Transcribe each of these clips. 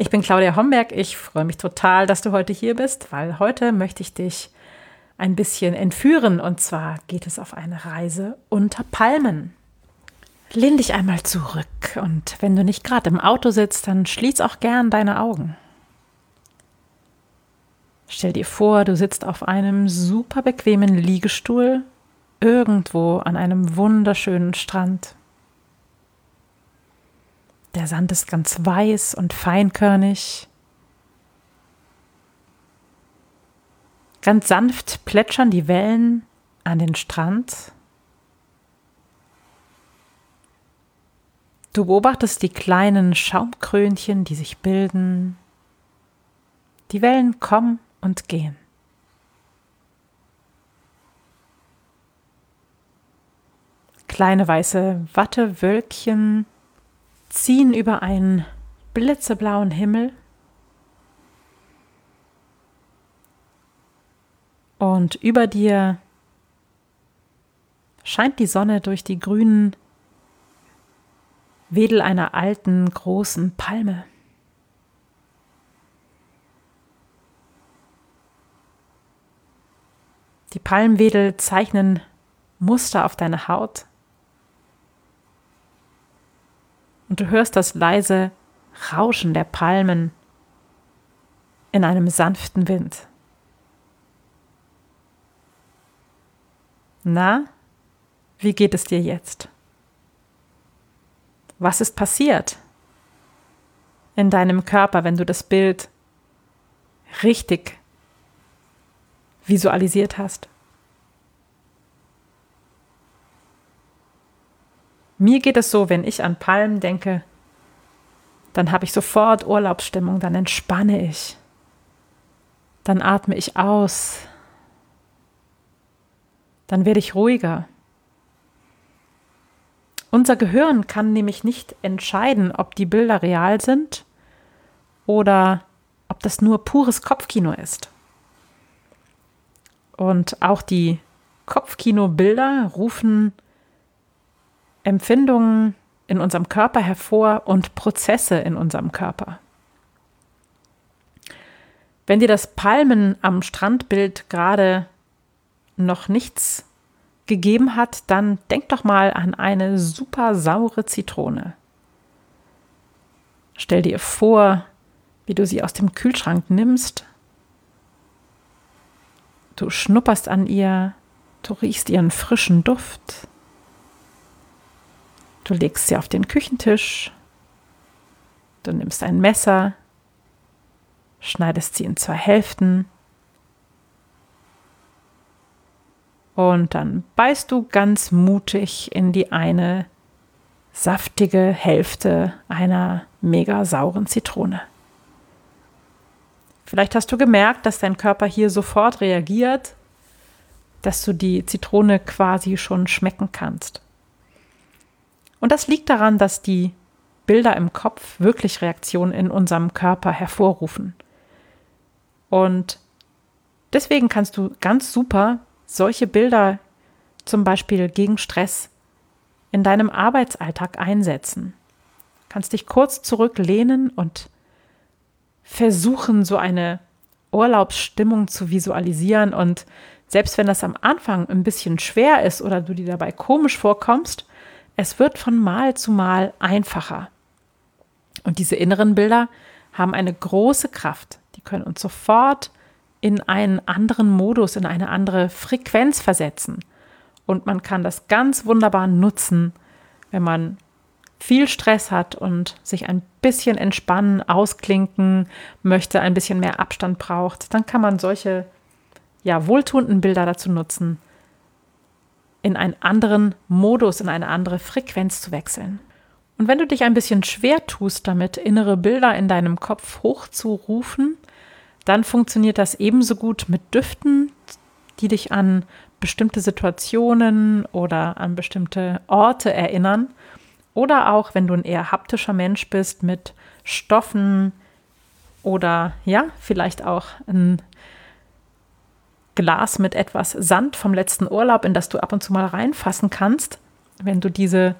Ich bin Claudia Homberg. Ich freue mich total, dass du heute hier bist, weil heute möchte ich dich ein bisschen entführen und zwar geht es auf eine Reise unter Palmen. Lehn dich einmal zurück und wenn du nicht gerade im Auto sitzt, dann schließ auch gern deine Augen. Stell dir vor, du sitzt auf einem super bequemen Liegestuhl irgendwo an einem wunderschönen Strand. Der Sand ist ganz weiß und feinkörnig. Ganz sanft plätschern die Wellen an den Strand. Du beobachtest die kleinen Schaumkrönchen, die sich bilden. Die Wellen kommen und gehen. Kleine weiße Wattewölkchen ziehen über einen blitzeblauen Himmel. Und über dir scheint die Sonne durch die grünen Wedel einer alten großen Palme. Die Palmwedel zeichnen Muster auf deine Haut. Und du hörst das leise Rauschen der Palmen in einem sanften Wind. Na, wie geht es dir jetzt? Was ist passiert in deinem Körper, wenn du das Bild richtig visualisiert hast? Mir geht es so, wenn ich an Palmen denke, dann habe ich sofort Urlaubsstimmung, dann entspanne ich. Dann atme ich aus. Dann werde ich ruhiger. Unser Gehirn kann nämlich nicht entscheiden, ob die Bilder real sind oder ob das nur pures Kopfkino ist. Und auch die Kopfkino-Bilder rufen Empfindungen in unserem Körper hervor und Prozesse in unserem Körper. Wenn dir das Palmen am Strandbild gerade noch nichts gegeben hat, dann denk doch mal an eine super saure Zitrone. Stell dir vor, wie du sie aus dem Kühlschrank nimmst. Du schnupperst an ihr, du riechst ihren frischen Duft. Du legst sie auf den Küchentisch. Du nimmst ein Messer, schneidest sie in zwei Hälften. Und dann beißt du ganz mutig in die eine saftige Hälfte einer mega sauren Zitrone. Vielleicht hast du gemerkt, dass dein Körper hier sofort reagiert, dass du die Zitrone quasi schon schmecken kannst. Und das liegt daran, dass die Bilder im Kopf wirklich Reaktionen in unserem Körper hervorrufen. Und deswegen kannst du ganz super solche Bilder zum Beispiel gegen Stress in deinem Arbeitsalltag einsetzen. Kannst dich kurz zurücklehnen und versuchen, so eine Urlaubsstimmung zu visualisieren. Und selbst wenn das am Anfang ein bisschen schwer ist oder du dir dabei komisch vorkommst, es wird von Mal zu Mal einfacher. Und diese inneren Bilder haben eine große Kraft. Die können uns sofort in einen anderen Modus, in eine andere Frequenz versetzen. Und man kann das ganz wunderbar nutzen, wenn man viel Stress hat und sich ein bisschen entspannen, ausklinken möchte, ein bisschen mehr Abstand braucht, dann kann man solche ja, wohltuenden Bilder dazu nutzen, in einen anderen Modus, in eine andere Frequenz zu wechseln. Und wenn du dich ein bisschen schwer tust damit, innere Bilder in deinem Kopf hochzurufen, dann funktioniert das ebenso gut mit Düften, die dich an bestimmte Situationen oder an bestimmte Orte erinnern. Oder auch, wenn du ein eher haptischer Mensch bist, mit Stoffen oder ja, vielleicht auch ein Glas mit etwas Sand vom letzten Urlaub, in das du ab und zu mal reinfassen kannst, wenn du diese,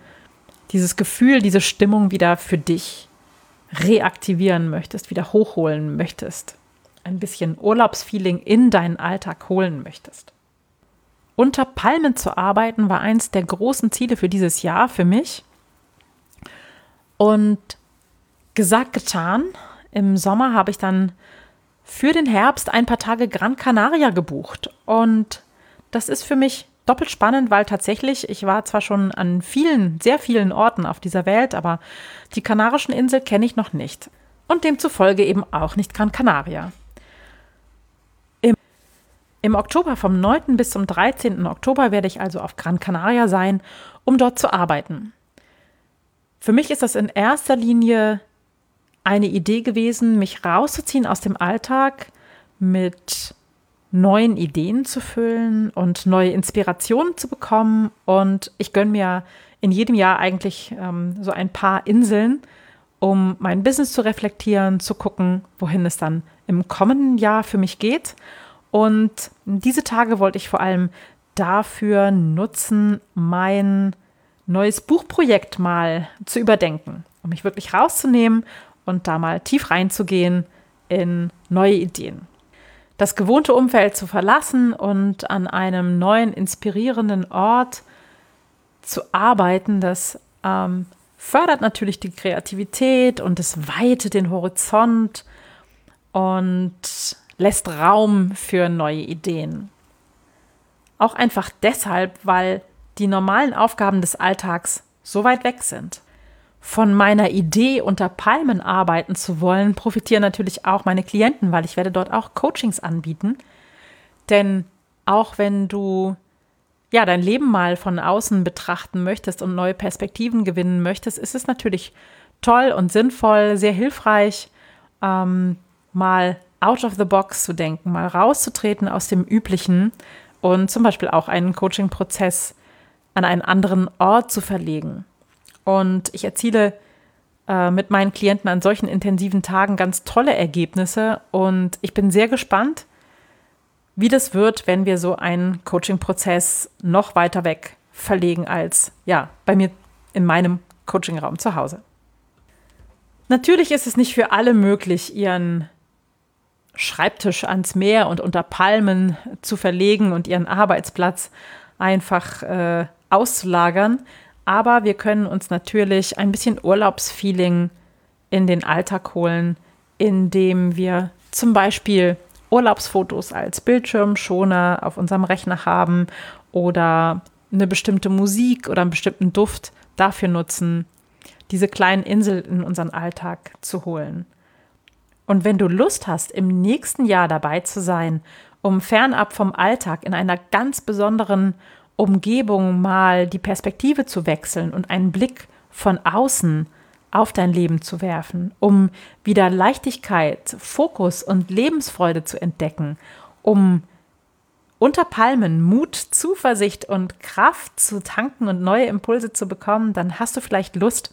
dieses Gefühl, diese Stimmung wieder für dich reaktivieren möchtest, wieder hochholen möchtest ein bisschen Urlaubsfeeling in deinen Alltag holen möchtest. Unter Palmen zu arbeiten war eins der großen Ziele für dieses Jahr für mich. Und gesagt, getan. Im Sommer habe ich dann für den Herbst ein paar Tage Gran Canaria gebucht. Und das ist für mich doppelt spannend, weil tatsächlich, ich war zwar schon an vielen, sehr vielen Orten auf dieser Welt, aber die Kanarischen Inseln kenne ich noch nicht. Und demzufolge eben auch nicht Gran Canaria. Im Oktober vom 9. bis zum 13. Oktober werde ich also auf Gran Canaria sein, um dort zu arbeiten. Für mich ist das in erster Linie eine Idee gewesen, mich rauszuziehen aus dem Alltag, mit neuen Ideen zu füllen und neue Inspirationen zu bekommen. Und ich gönne mir in jedem Jahr eigentlich ähm, so ein paar Inseln, um mein Business zu reflektieren, zu gucken, wohin es dann im kommenden Jahr für mich geht und diese Tage wollte ich vor allem dafür nutzen, mein neues Buchprojekt mal zu überdenken, um mich wirklich rauszunehmen und da mal tief reinzugehen in neue Ideen. Das gewohnte Umfeld zu verlassen und an einem neuen, inspirierenden Ort zu arbeiten, das ähm, fördert natürlich die Kreativität und es weitet den Horizont und lässt Raum für neue Ideen. Auch einfach deshalb, weil die normalen Aufgaben des Alltags so weit weg sind. Von meiner Idee, unter Palmen arbeiten zu wollen, profitieren natürlich auch meine Klienten, weil ich werde dort auch Coachings anbieten. Denn auch wenn du ja dein Leben mal von außen betrachten möchtest und neue Perspektiven gewinnen möchtest, ist es natürlich toll und sinnvoll, sehr hilfreich, ähm, mal out of the box zu denken, mal rauszutreten aus dem Üblichen und zum Beispiel auch einen Coaching-Prozess an einen anderen Ort zu verlegen. Und ich erziele äh, mit meinen Klienten an solchen intensiven Tagen ganz tolle Ergebnisse und ich bin sehr gespannt, wie das wird, wenn wir so einen Coaching-Prozess noch weiter weg verlegen als ja bei mir in meinem Coaching-Raum zu Hause. Natürlich ist es nicht für alle möglich, ihren Schreibtisch ans Meer und unter Palmen zu verlegen und ihren Arbeitsplatz einfach äh, auszulagern. Aber wir können uns natürlich ein bisschen Urlaubsfeeling in den Alltag holen, indem wir zum Beispiel Urlaubsfotos als Bildschirmschoner auf unserem Rechner haben oder eine bestimmte Musik oder einen bestimmten Duft dafür nutzen, diese kleinen Inseln in unseren Alltag zu holen. Und wenn du Lust hast, im nächsten Jahr dabei zu sein, um fernab vom Alltag in einer ganz besonderen Umgebung mal die Perspektive zu wechseln und einen Blick von außen auf dein Leben zu werfen, um wieder Leichtigkeit, Fokus und Lebensfreude zu entdecken, um unter Palmen Mut, Zuversicht und Kraft zu tanken und neue Impulse zu bekommen, dann hast du vielleicht Lust,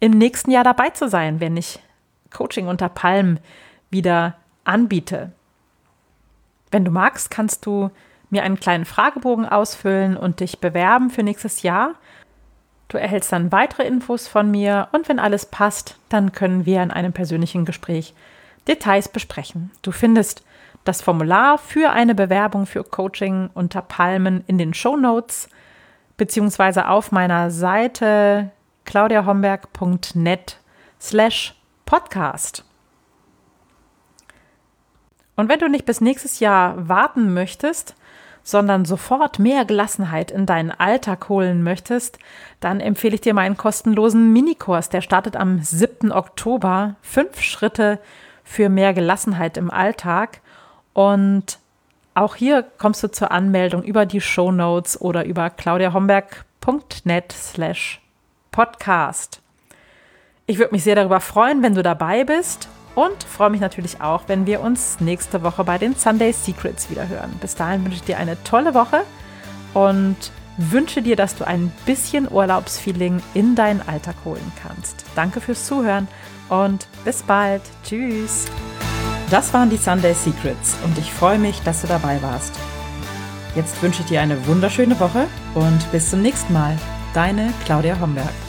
im nächsten Jahr dabei zu sein, wenn ich Coaching unter Palmen wieder anbiete. Wenn du magst, kannst du mir einen kleinen Fragebogen ausfüllen und dich bewerben für nächstes Jahr. Du erhältst dann weitere Infos von mir und wenn alles passt, dann können wir in einem persönlichen Gespräch Details besprechen. Du findest das Formular für eine Bewerbung für Coaching unter Palmen in den Show Notes beziehungsweise auf meiner Seite claudiahomberg.net slash Podcast. Und wenn du nicht bis nächstes Jahr warten möchtest, sondern sofort mehr Gelassenheit in deinen Alltag holen möchtest, dann empfehle ich dir meinen kostenlosen Minikurs. Der startet am 7. Oktober. Fünf Schritte für mehr Gelassenheit im Alltag. Und auch hier kommst du zur Anmeldung über die Show Notes oder über claudiahomberg.net slash podcast. Ich würde mich sehr darüber freuen, wenn du dabei bist. Und freue mich natürlich auch, wenn wir uns nächste Woche bei den Sunday Secrets wieder hören. Bis dahin wünsche ich dir eine tolle Woche und wünsche dir, dass du ein bisschen Urlaubsfeeling in deinen Alltag holen kannst. Danke fürs Zuhören und bis bald. Tschüss. Das waren die Sunday Secrets und ich freue mich, dass du dabei warst. Jetzt wünsche ich dir eine wunderschöne Woche und bis zum nächsten Mal. Deine Claudia Homberg.